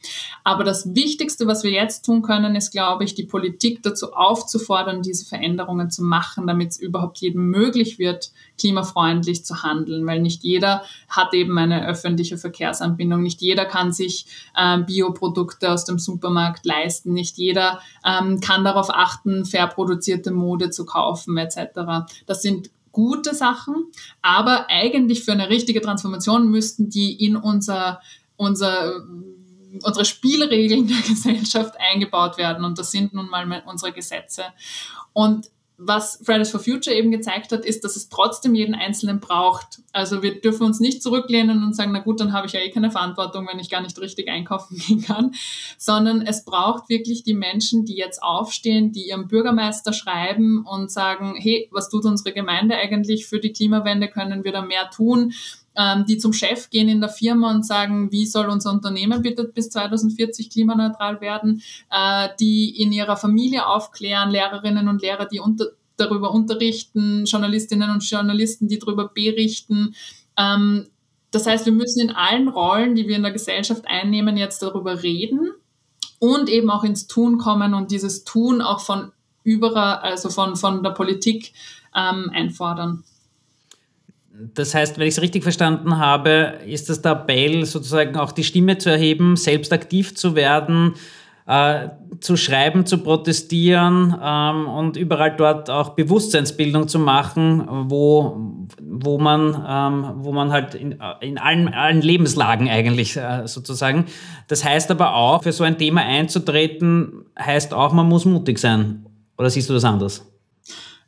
Aber das Wichtigste, was wir jetzt tun können, ist, glaube ich, die Politik dazu aufzufordern, diese Veränderungen zu machen, damit es überhaupt jedem möglich wird, klimafreundlich zu handeln. Weil nicht jeder hat eben eine öffentliche Verkehrsanbindung. Nicht jeder kann sich äh, Bioprodukte aus dem Supermarkt leisten. Nicht jeder ähm, kann darauf achten, fair produzierte Mode zu kaufen etc. Das sind gute Sachen, aber eigentlich für eine richtige Transformation müssten die in unser, unser unsere Spielregeln der Gesellschaft eingebaut werden und das sind nun mal unsere Gesetze. Und was Fridays for Future eben gezeigt hat, ist, dass es trotzdem jeden Einzelnen braucht. Also wir dürfen uns nicht zurücklehnen und sagen, na gut, dann habe ich ja eh keine Verantwortung, wenn ich gar nicht richtig einkaufen gehen kann, sondern es braucht wirklich die Menschen, die jetzt aufstehen, die ihrem Bürgermeister schreiben und sagen, hey, was tut unsere Gemeinde eigentlich für die Klimawende? Können wir da mehr tun? Ähm, die zum Chef gehen in der Firma und sagen, wie soll unser Unternehmen bitte bis 2040 klimaneutral werden, äh, die in ihrer Familie aufklären, Lehrerinnen und Lehrer, die unter, darüber unterrichten, Journalistinnen und Journalisten, die darüber berichten. Ähm, das heißt, wir müssen in allen Rollen, die wir in der Gesellschaft einnehmen, jetzt darüber reden und eben auch ins Tun kommen und dieses Tun auch von überall, also von, von der Politik ähm, einfordern. Das heißt, wenn ich es richtig verstanden habe, ist das der Appell, sozusagen auch die Stimme zu erheben, selbst aktiv zu werden, äh, zu schreiben, zu protestieren ähm, und überall dort auch Bewusstseinsbildung zu machen, wo, wo, man, ähm, wo man halt in, in allen, allen Lebenslagen eigentlich äh, sozusagen. Das heißt aber auch, für so ein Thema einzutreten, heißt auch, man muss mutig sein. Oder siehst du das anders?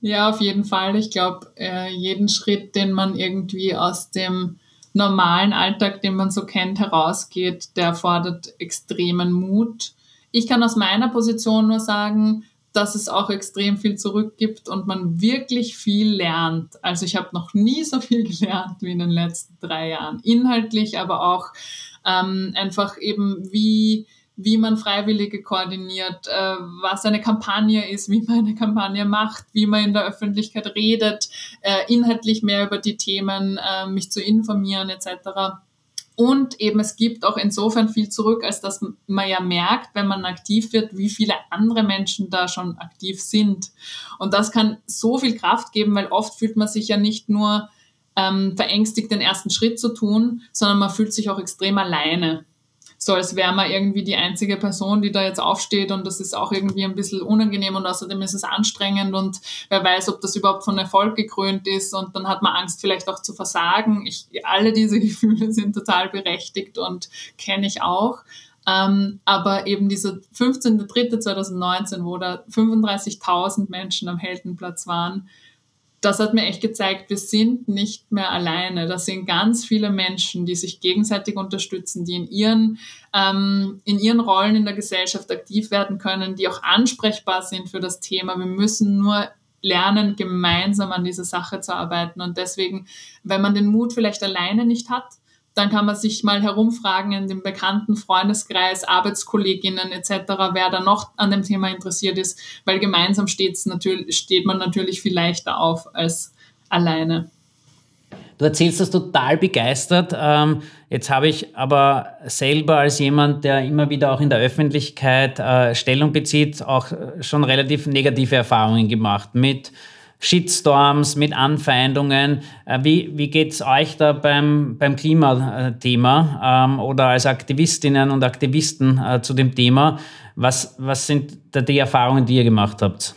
Ja, auf jeden Fall. Ich glaube, äh, jeden Schritt, den man irgendwie aus dem normalen Alltag, den man so kennt, herausgeht, der fordert extremen Mut ich kann aus meiner Position nur sagen, dass es auch extrem viel zurückgibt und man wirklich viel lernt. Also ich habe noch nie so viel gelernt wie in den letzten drei Jahren. Inhaltlich, aber auch ähm, einfach eben, wie, wie man Freiwillige koordiniert, äh, was eine Kampagne ist, wie man eine Kampagne macht, wie man in der Öffentlichkeit redet, äh, inhaltlich mehr über die Themen, äh, mich zu informieren etc. Und eben es gibt auch insofern viel zurück, als dass man ja merkt, wenn man aktiv wird, wie viele andere Menschen da schon aktiv sind. Und das kann so viel Kraft geben, weil oft fühlt man sich ja nicht nur ähm, verängstigt, den ersten Schritt zu tun, sondern man fühlt sich auch extrem alleine so als wäre man irgendwie die einzige Person, die da jetzt aufsteht und das ist auch irgendwie ein bisschen unangenehm und außerdem ist es anstrengend und wer weiß, ob das überhaupt von Erfolg gekrönt ist und dann hat man Angst vielleicht auch zu versagen. Ich, alle diese Gefühle sind total berechtigt und kenne ich auch. Ähm, aber eben dieser 15.03.2019, wo da 35.000 Menschen am Heldenplatz waren, das hat mir echt gezeigt, wir sind nicht mehr alleine. Das sind ganz viele Menschen, die sich gegenseitig unterstützen, die in ihren, ähm, in ihren Rollen in der Gesellschaft aktiv werden können, die auch ansprechbar sind für das Thema. Wir müssen nur lernen, gemeinsam an dieser Sache zu arbeiten. Und deswegen, wenn man den Mut vielleicht alleine nicht hat, dann kann man sich mal herumfragen in dem bekannten Freundeskreis, Arbeitskolleginnen etc., wer da noch an dem Thema interessiert ist, weil gemeinsam steht's natürlich, steht man natürlich viel leichter auf als alleine. Du erzählst das total begeistert. Ähm, jetzt habe ich aber selber als jemand, der immer wieder auch in der Öffentlichkeit äh, Stellung bezieht, auch schon relativ negative Erfahrungen gemacht mit Shitstorms, mit Anfeindungen. Äh, wie, wie geht es euch da beim, beim Klimathema ähm, oder als Aktivistinnen und Aktivisten äh, zu dem Thema? Was, was sind da die Erfahrungen, die ihr gemacht habt?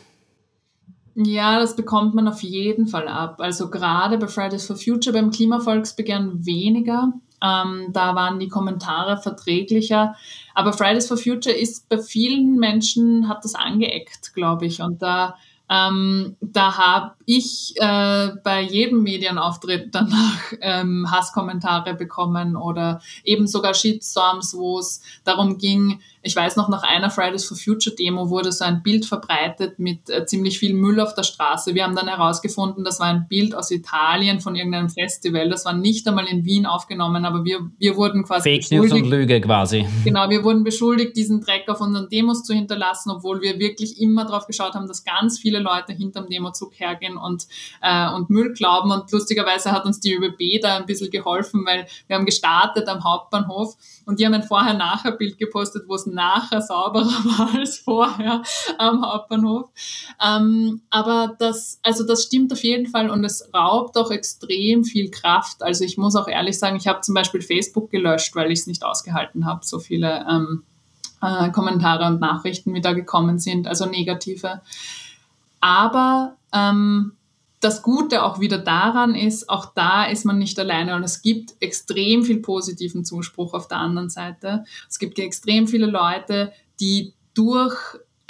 Ja, das bekommt man auf jeden Fall ab. Also gerade bei Fridays for Future, beim Klimavolksbegehren weniger. Ähm, da waren die Kommentare verträglicher. Aber Fridays for Future ist bei vielen Menschen, hat das angeeckt, glaube ich. Und da ähm, da habe ich äh, bei jedem Medienauftritt danach ähm, Hasskommentare bekommen oder eben sogar Shitstorms, wo es darum ging, ich weiß noch, nach einer Fridays for Future Demo wurde so ein Bild verbreitet mit äh, ziemlich viel Müll auf der Straße. Wir haben dann herausgefunden, das war ein Bild aus Italien von irgendeinem Festival. Das war nicht einmal in Wien aufgenommen, aber wir, wir wurden quasi Fake News und Lüge quasi. Genau, wir wurden beschuldigt, diesen Dreck auf unseren Demos zu hinterlassen, obwohl wir wirklich immer darauf geschaut haben, dass ganz viele Leute hinterm Demozug hergehen und, äh, und Müll glauben. Und lustigerweise hat uns die ÖBB da ein bisschen geholfen, weil wir haben gestartet am Hauptbahnhof und die haben ein Vorher-Nachher-Bild gepostet, wo es nachher sauberer war als vorher am Hauptbahnhof. Ähm, aber das, also das stimmt auf jeden Fall und es raubt auch extrem viel Kraft. Also ich muss auch ehrlich sagen, ich habe zum Beispiel Facebook gelöscht, weil ich es nicht ausgehalten habe, so viele ähm, äh, Kommentare und Nachrichten, wie da gekommen sind, also negative. Aber ähm, das Gute auch wieder daran ist, auch da ist man nicht alleine und es gibt extrem viel positiven Zuspruch auf der anderen Seite. Es gibt extrem viele Leute, die durch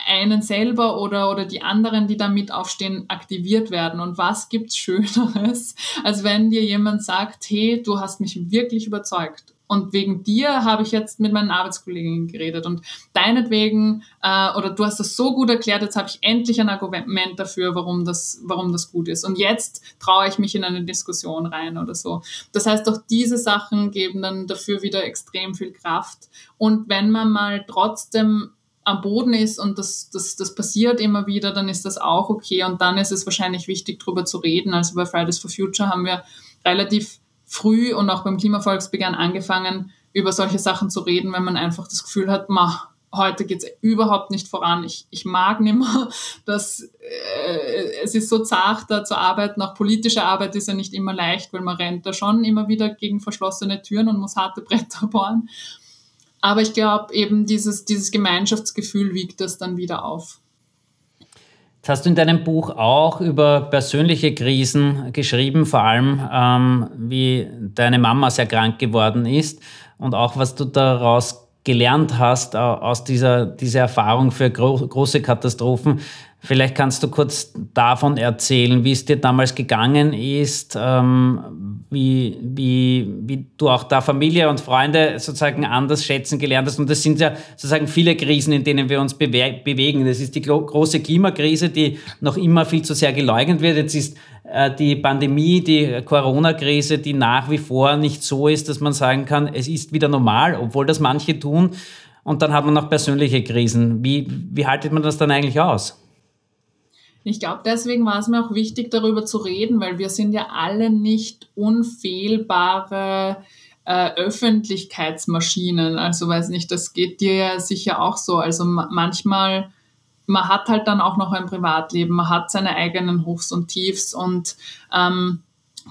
einen selber oder, oder die anderen, die da mit aufstehen, aktiviert werden. Und was gibt's Schöneres, als wenn dir jemand sagt, hey, du hast mich wirklich überzeugt und wegen dir habe ich jetzt mit meinen Arbeitskolleginnen geredet und deinetwegen, äh, oder du hast das so gut erklärt, jetzt habe ich endlich ein Argument dafür, warum das, warum das gut ist. Und jetzt traue ich mich in eine Diskussion rein oder so. Das heißt, auch diese Sachen geben dann dafür wieder extrem viel Kraft. Und wenn man mal trotzdem am Boden ist und das, das, das passiert immer wieder, dann ist das auch okay. Und dann ist es wahrscheinlich wichtig, darüber zu reden. Also bei Fridays for Future haben wir relativ früh und auch beim Klimavolksbegehren angefangen, über solche Sachen zu reden, wenn man einfach das Gefühl hat, ma, heute geht es überhaupt nicht voran. Ich, ich mag nicht mehr, dass äh, es ist so zart, da zu arbeiten. Auch politische Arbeit ist ja nicht immer leicht, weil man rennt da schon immer wieder gegen verschlossene Türen und muss harte Bretter bohren. Aber ich glaube, eben dieses, dieses Gemeinschaftsgefühl wiegt das dann wieder auf. Jetzt hast du in deinem Buch auch über persönliche Krisen geschrieben, vor allem ähm, wie deine Mama sehr krank geworden ist und auch was du daraus gelernt hast aus dieser, dieser Erfahrung für gro große Katastrophen. Vielleicht kannst du kurz davon erzählen, wie es dir damals gegangen ist, ähm, wie, wie, wie du auch da Familie und Freunde sozusagen anders schätzen gelernt hast. Und das sind ja sozusagen viele Krisen, in denen wir uns bewe bewegen. Das ist die große Klimakrise, die noch immer viel zu sehr geleugnet wird. Jetzt ist äh, die Pandemie, die Corona-Krise, die nach wie vor nicht so ist, dass man sagen kann, es ist wieder normal, obwohl das manche tun. Und dann hat man noch persönliche Krisen. Wie, wie haltet man das dann eigentlich aus? Ich glaube, deswegen war es mir auch wichtig, darüber zu reden, weil wir sind ja alle nicht unfehlbare äh, Öffentlichkeitsmaschinen. Also weiß nicht, das geht dir ja sicher auch so. Also manchmal, man hat halt dann auch noch ein Privatleben, man hat seine eigenen Hochs und Tiefs und ähm,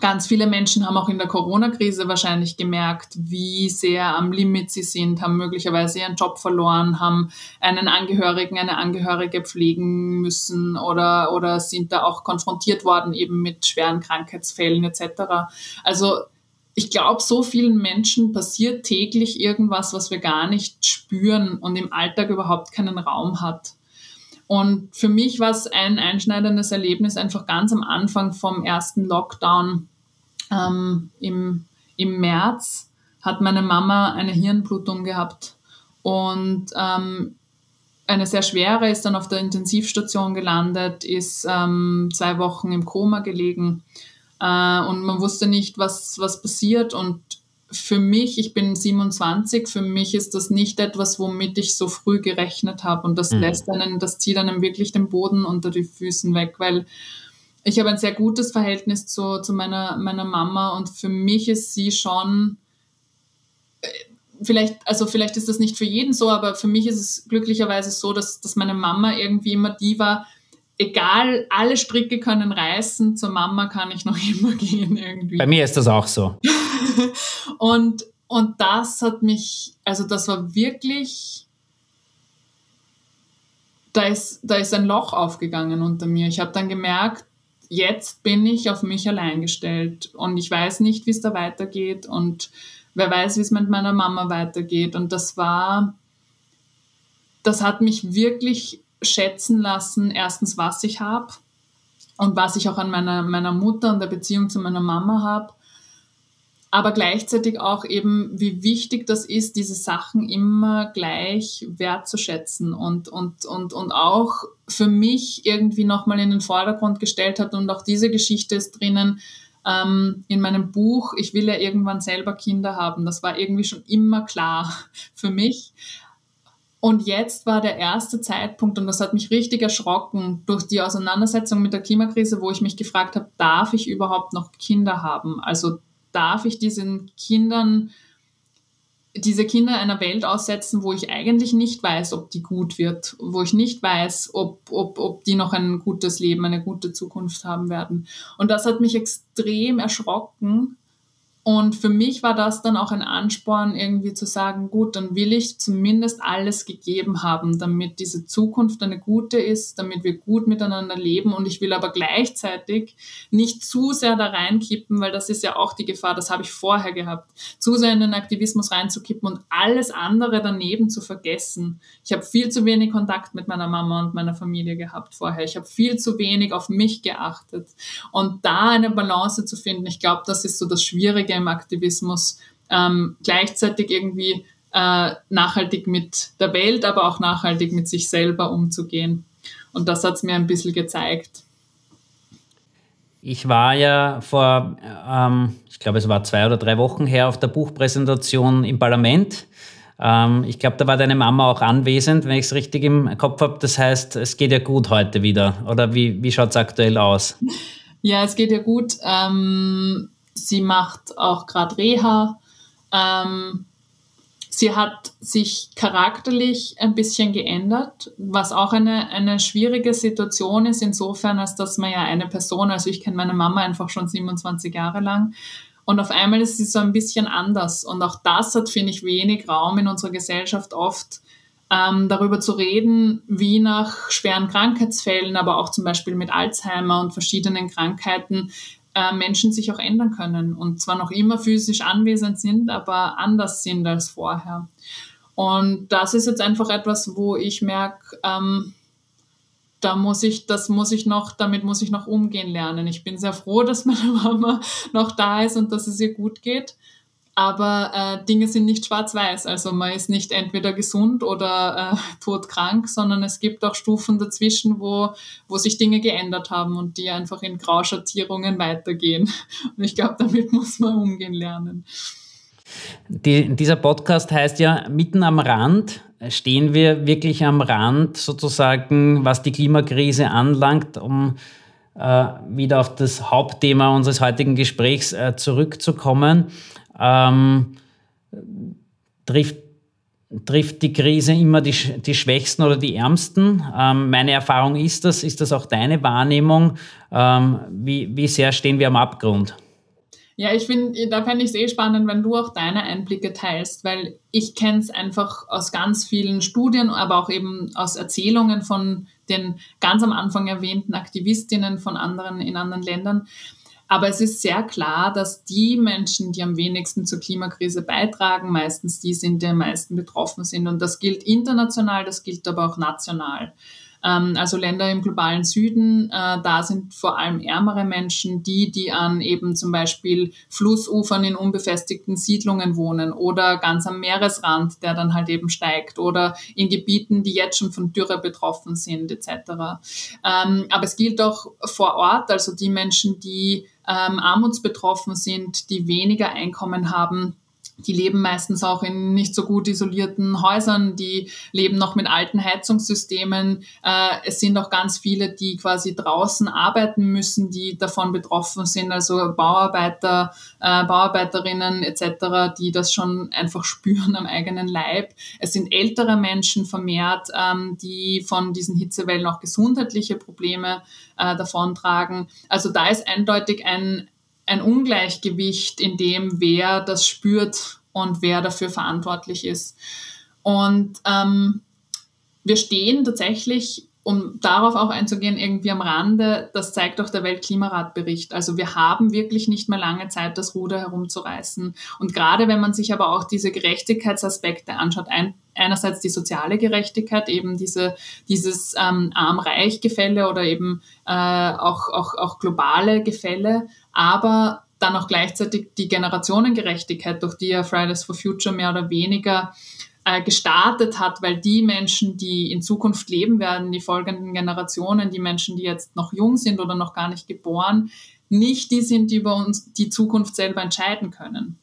Ganz viele Menschen haben auch in der Corona-Krise wahrscheinlich gemerkt, wie sehr am Limit sie sind, haben möglicherweise ihren Job verloren, haben einen Angehörigen, eine Angehörige pflegen müssen oder, oder sind da auch konfrontiert worden eben mit schweren Krankheitsfällen etc. Also ich glaube, so vielen Menschen passiert täglich irgendwas, was wir gar nicht spüren und im Alltag überhaupt keinen Raum hat. Und für mich war es ein einschneidendes Erlebnis einfach ganz am Anfang vom ersten Lockdown ähm, im, im März hat meine Mama eine Hirnblutung gehabt. Und ähm, eine sehr schwere, ist dann auf der Intensivstation gelandet, ist ähm, zwei Wochen im Koma gelegen. Äh, und man wusste nicht, was, was passiert. Und für mich, ich bin 27, für mich ist das nicht etwas, womit ich so früh gerechnet habe. Und das mhm. lässt einen, das zieht einem wirklich den Boden unter die Füßen weg, weil ich habe ein sehr gutes Verhältnis zu, zu meiner, meiner Mama und für mich ist sie schon, äh, vielleicht, also vielleicht ist das nicht für jeden so, aber für mich ist es glücklicherweise so, dass, dass meine Mama irgendwie immer die war, egal, alle Stricke können reißen, zur Mama kann ich noch immer gehen irgendwie. Bei mir ist das auch so. und, und das hat mich, also das war wirklich, da ist, da ist ein Loch aufgegangen unter mir. Ich habe dann gemerkt, jetzt bin ich auf mich allein gestellt und ich weiß nicht, wie es da weitergeht und wer weiß, wie es mit meiner Mama weitergeht. Und das war, das hat mich wirklich schätzen lassen, erstens, was ich habe und was ich auch an meiner, meiner Mutter und der Beziehung zu meiner Mama habe. Aber gleichzeitig auch eben, wie wichtig das ist, diese Sachen immer gleich wertzuschätzen und, und, und, und auch für mich irgendwie nochmal in den Vordergrund gestellt hat. Und auch diese Geschichte ist drinnen ähm, in meinem Buch. Ich will ja irgendwann selber Kinder haben. Das war irgendwie schon immer klar für mich. Und jetzt war der erste Zeitpunkt, und das hat mich richtig erschrocken, durch die Auseinandersetzung mit der Klimakrise, wo ich mich gefragt habe, darf ich überhaupt noch Kinder haben? Also darf ich diesen Kindern, diese Kinder einer Welt aussetzen, wo ich eigentlich nicht weiß, ob die gut wird, wo ich nicht weiß, ob, ob, ob die noch ein gutes Leben, eine gute Zukunft haben werden. Und das hat mich extrem erschrocken, und für mich war das dann auch ein Ansporn, irgendwie zu sagen, gut, dann will ich zumindest alles gegeben haben, damit diese Zukunft eine gute ist, damit wir gut miteinander leben. Und ich will aber gleichzeitig nicht zu sehr da reinkippen, weil das ist ja auch die Gefahr, das habe ich vorher gehabt, zu sehr in den Aktivismus reinzukippen und alles andere daneben zu vergessen. Ich habe viel zu wenig Kontakt mit meiner Mama und meiner Familie gehabt vorher. Ich habe viel zu wenig auf mich geachtet. Und da eine Balance zu finden, ich glaube, das ist so das Schwierige im Aktivismus, ähm, gleichzeitig irgendwie äh, nachhaltig mit der Welt, aber auch nachhaltig mit sich selber umzugehen. Und das hat es mir ein bisschen gezeigt. Ich war ja vor, ähm, ich glaube, es war zwei oder drei Wochen her auf der Buchpräsentation im Parlament. Ähm, ich glaube, da war deine Mama auch anwesend, wenn ich es richtig im Kopf habe. Das heißt, es geht ja gut heute wieder. Oder wie, wie schaut es aktuell aus? Ja, es geht ja gut. Ähm, Sie macht auch gerade Reha. Ähm, Sie hat sich charakterlich ein bisschen geändert, was auch eine, eine schwierige Situation ist, insofern, als dass man ja eine Person, also ich kenne meine Mama einfach schon 27 Jahre lang, und auf einmal ist sie so ein bisschen anders. Und auch das hat, finde ich, wenig Raum in unserer Gesellschaft oft ähm, darüber zu reden, wie nach schweren Krankheitsfällen, aber auch zum Beispiel mit Alzheimer und verschiedenen Krankheiten äh, Menschen sich auch ändern können und zwar noch immer physisch anwesend sind, aber anders sind als vorher. Und das ist jetzt einfach etwas, wo ich merke, ähm, da muss ich, das muss ich noch, damit muss ich noch umgehen lernen. Ich bin sehr froh, dass meine Mama noch da ist und dass es ihr gut geht. Aber äh, Dinge sind nicht schwarz-weiß. Also man ist nicht entweder gesund oder äh, todkrank, sondern es gibt auch Stufen dazwischen, wo, wo sich Dinge geändert haben und die einfach in Grauschattierungen weitergehen. Und ich glaube, damit muss man umgehen lernen. Die, dieser Podcast heißt ja Mitten am Rand. Stehen wir wirklich am Rand sozusagen, was die Klimakrise anlangt, um äh, wieder auf das Hauptthema unseres heutigen Gesprächs äh, zurückzukommen? Ähm, trifft, trifft die Krise immer die, die Schwächsten oder die Ärmsten? Ähm, meine Erfahrung ist das. Ist das auch deine Wahrnehmung? Ähm, wie, wie sehr stehen wir am Abgrund? Ja, ich finde, da fände ich es eh spannend, wenn du auch deine Einblicke teilst, weil ich kenne es einfach aus ganz vielen Studien, aber auch eben aus Erzählungen von den ganz am Anfang erwähnten Aktivistinnen von anderen in anderen Ländern. Aber es ist sehr klar, dass die Menschen, die am wenigsten zur Klimakrise beitragen, meistens die sind, die am meisten betroffen sind. Und das gilt international, das gilt aber auch national. Ähm, also Länder im globalen Süden, äh, da sind vor allem ärmere Menschen, die, die an eben zum Beispiel Flussufern in unbefestigten Siedlungen wohnen oder ganz am Meeresrand, der dann halt eben steigt oder in Gebieten, die jetzt schon von Dürre betroffen sind etc. Ähm, aber es gilt auch vor Ort, also die Menschen, die ähm, armutsbetroffen sind, die weniger Einkommen haben, die leben meistens auch in nicht so gut isolierten Häusern, die leben noch mit alten Heizungssystemen. Äh, es sind auch ganz viele, die quasi draußen arbeiten müssen, die davon betroffen sind, also Bauarbeiter, äh, Bauarbeiterinnen etc., die das schon einfach spüren am eigenen Leib. Es sind ältere Menschen vermehrt, ähm, die von diesen Hitzewellen auch gesundheitliche Probleme äh, davontragen. Also da ist eindeutig ein ein Ungleichgewicht in dem, wer das spürt und wer dafür verantwortlich ist. Und ähm, wir stehen tatsächlich, um darauf auch einzugehen, irgendwie am Rande, das zeigt auch der Weltklimaratbericht. Also wir haben wirklich nicht mehr lange Zeit, das Ruder herumzureißen. Und gerade wenn man sich aber auch diese Gerechtigkeitsaspekte anschaut, ein, einerseits die soziale Gerechtigkeit, eben diese, dieses ähm, Arm-Reich-Gefälle oder eben äh, auch, auch, auch globale Gefälle, aber dann auch gleichzeitig die Generationengerechtigkeit, durch die ja Fridays for Future mehr oder weniger äh, gestartet hat, weil die Menschen, die in Zukunft leben werden, die folgenden Generationen, die Menschen, die jetzt noch jung sind oder noch gar nicht geboren, nicht die sind, die über uns die Zukunft selber entscheiden können.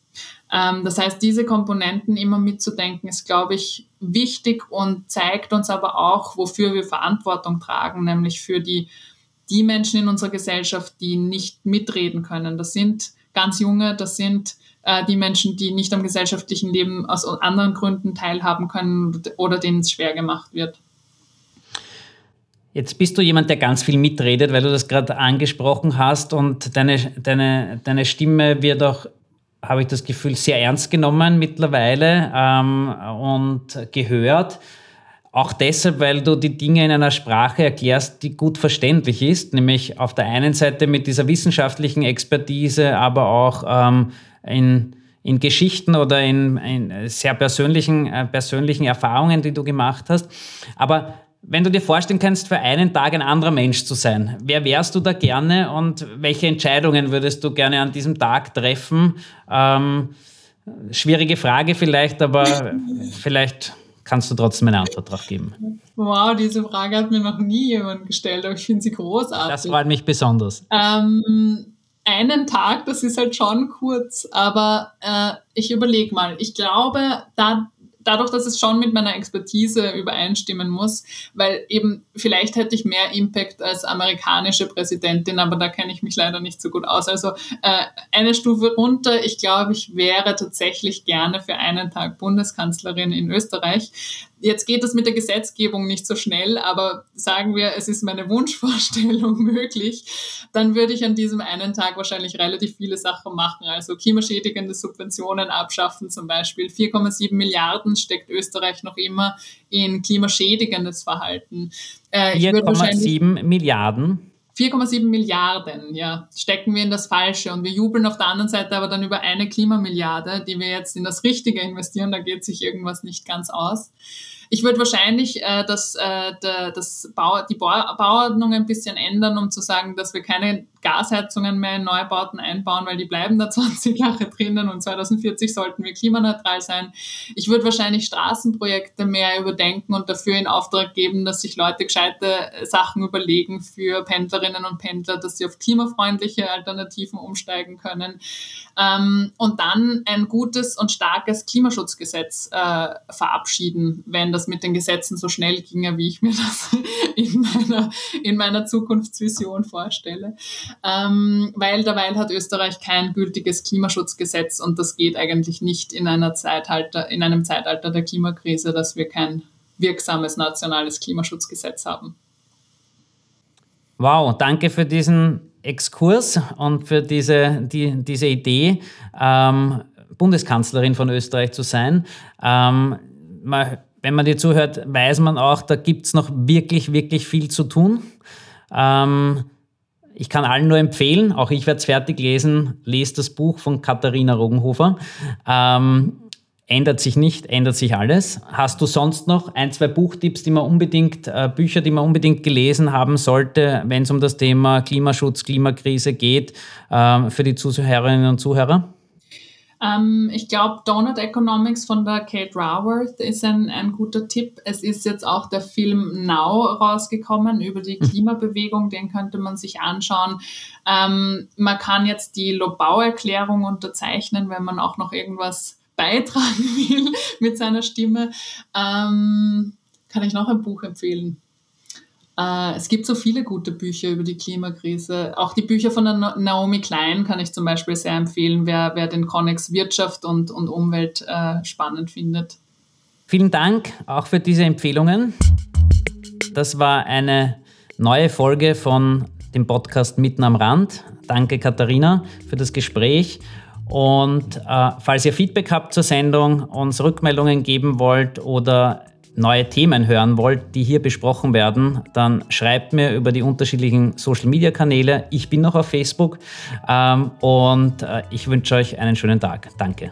Ähm, das heißt, diese Komponenten immer mitzudenken, ist, glaube ich, wichtig und zeigt uns aber auch, wofür wir Verantwortung tragen, nämlich für die die Menschen in unserer Gesellschaft, die nicht mitreden können. Das sind ganz junge, das sind die Menschen, die nicht am gesellschaftlichen Leben aus anderen Gründen teilhaben können oder denen es schwer gemacht wird. Jetzt bist du jemand, der ganz viel mitredet, weil du das gerade angesprochen hast und deine, deine, deine Stimme wird auch, habe ich das Gefühl, sehr ernst genommen mittlerweile ähm, und gehört. Auch deshalb, weil du die Dinge in einer Sprache erklärst, die gut verständlich ist, nämlich auf der einen Seite mit dieser wissenschaftlichen Expertise, aber auch ähm, in, in Geschichten oder in, in sehr persönlichen, äh, persönlichen Erfahrungen, die du gemacht hast. Aber wenn du dir vorstellen kannst, für einen Tag ein anderer Mensch zu sein, wer wärst du da gerne und welche Entscheidungen würdest du gerne an diesem Tag treffen? Ähm, schwierige Frage vielleicht, aber vielleicht kannst du trotzdem eine Antwort darauf geben. Wow, diese Frage hat mir noch nie jemand gestellt, aber ich finde sie großartig. Das freut mich besonders. Ähm, einen Tag, das ist halt schon kurz, aber äh, ich überlege mal. Ich glaube, da dadurch, dass es schon mit meiner Expertise übereinstimmen muss, weil eben vielleicht hätte ich mehr Impact als amerikanische Präsidentin, aber da kenne ich mich leider nicht so gut aus. Also äh, eine Stufe runter, ich glaube, ich wäre tatsächlich gerne für einen Tag Bundeskanzlerin in Österreich. Jetzt geht das mit der Gesetzgebung nicht so schnell, aber sagen wir, es ist meine Wunschvorstellung möglich, dann würde ich an diesem einen Tag wahrscheinlich relativ viele Sachen machen. Also klimaschädigende Subventionen abschaffen zum Beispiel. 4,7 Milliarden steckt Österreich noch immer in klimaschädigendes Verhalten. Äh, 4,7 Milliarden? 4,7 Milliarden, ja, stecken wir in das Falsche und wir jubeln auf der anderen Seite aber dann über eine Klimamilliarde, die wir jetzt in das Richtige investieren, da geht sich irgendwas nicht ganz aus. Ich würde wahrscheinlich äh, das, äh, der, das Bau, die Bauordnung ein bisschen ändern, um zu sagen, dass wir keine Gasheizungen mehr in Neubauten einbauen, weil die bleiben da 20 Jahre drinnen und 2040 sollten wir klimaneutral sein. Ich würde wahrscheinlich Straßenprojekte mehr überdenken und dafür in Auftrag geben, dass sich Leute gescheite Sachen überlegen für Pendlerinnen und Pendler, dass sie auf klimafreundliche Alternativen umsteigen können. Ähm, und dann ein gutes und starkes Klimaschutzgesetz äh, verabschieden, wenn das mit den Gesetzen so schnell ginge, wie ich mir das in meiner, in meiner Zukunftsvision vorstelle. Ähm, weil derweil hat Österreich kein gültiges Klimaschutzgesetz und das geht eigentlich nicht in, einer Zeitalter, in einem Zeitalter der Klimakrise, dass wir kein wirksames nationales Klimaschutzgesetz haben. Wow, danke für diesen Exkurs und für diese, die, diese Idee, ähm, Bundeskanzlerin von Österreich zu sein. Ähm, man, wenn man dir zuhört, weiß man auch, da gibt es noch wirklich, wirklich viel zu tun. Ähm, ich kann allen nur empfehlen, auch ich werde es fertig lesen, lest das Buch von Katharina Rogenhofer. Ähm, ändert sich nicht, ändert sich alles. Hast du sonst noch ein, zwei Buchtipps, die man unbedingt, äh, Bücher, die man unbedingt gelesen haben sollte, wenn es um das Thema Klimaschutz, Klimakrise geht, äh, für die Zuhörerinnen und Zuhörer? Ähm, ich glaube, Donut Economics von der Kate Raworth ist ein, ein guter Tipp. Es ist jetzt auch der Film Now rausgekommen über die hm. Klimabewegung, den könnte man sich anschauen. Ähm, man kann jetzt die Lobau-Erklärung unterzeichnen, wenn man auch noch irgendwas beitragen will mit seiner Stimme. Ähm, kann ich noch ein Buch empfehlen? Äh, es gibt so viele gute Bücher über die Klimakrise. Auch die Bücher von Naomi Klein kann ich zum Beispiel sehr empfehlen, wer, wer den Konnex Wirtschaft und, und Umwelt äh, spannend findet. Vielen Dank auch für diese Empfehlungen. Das war eine neue Folge von dem Podcast Mitten am Rand. Danke Katharina für das Gespräch. Und äh, falls ihr Feedback habt zur Sendung, uns Rückmeldungen geben wollt oder neue Themen hören wollt, die hier besprochen werden, dann schreibt mir über die unterschiedlichen Social-Media-Kanäle. Ich bin noch auf Facebook ähm, und äh, ich wünsche euch einen schönen Tag. Danke.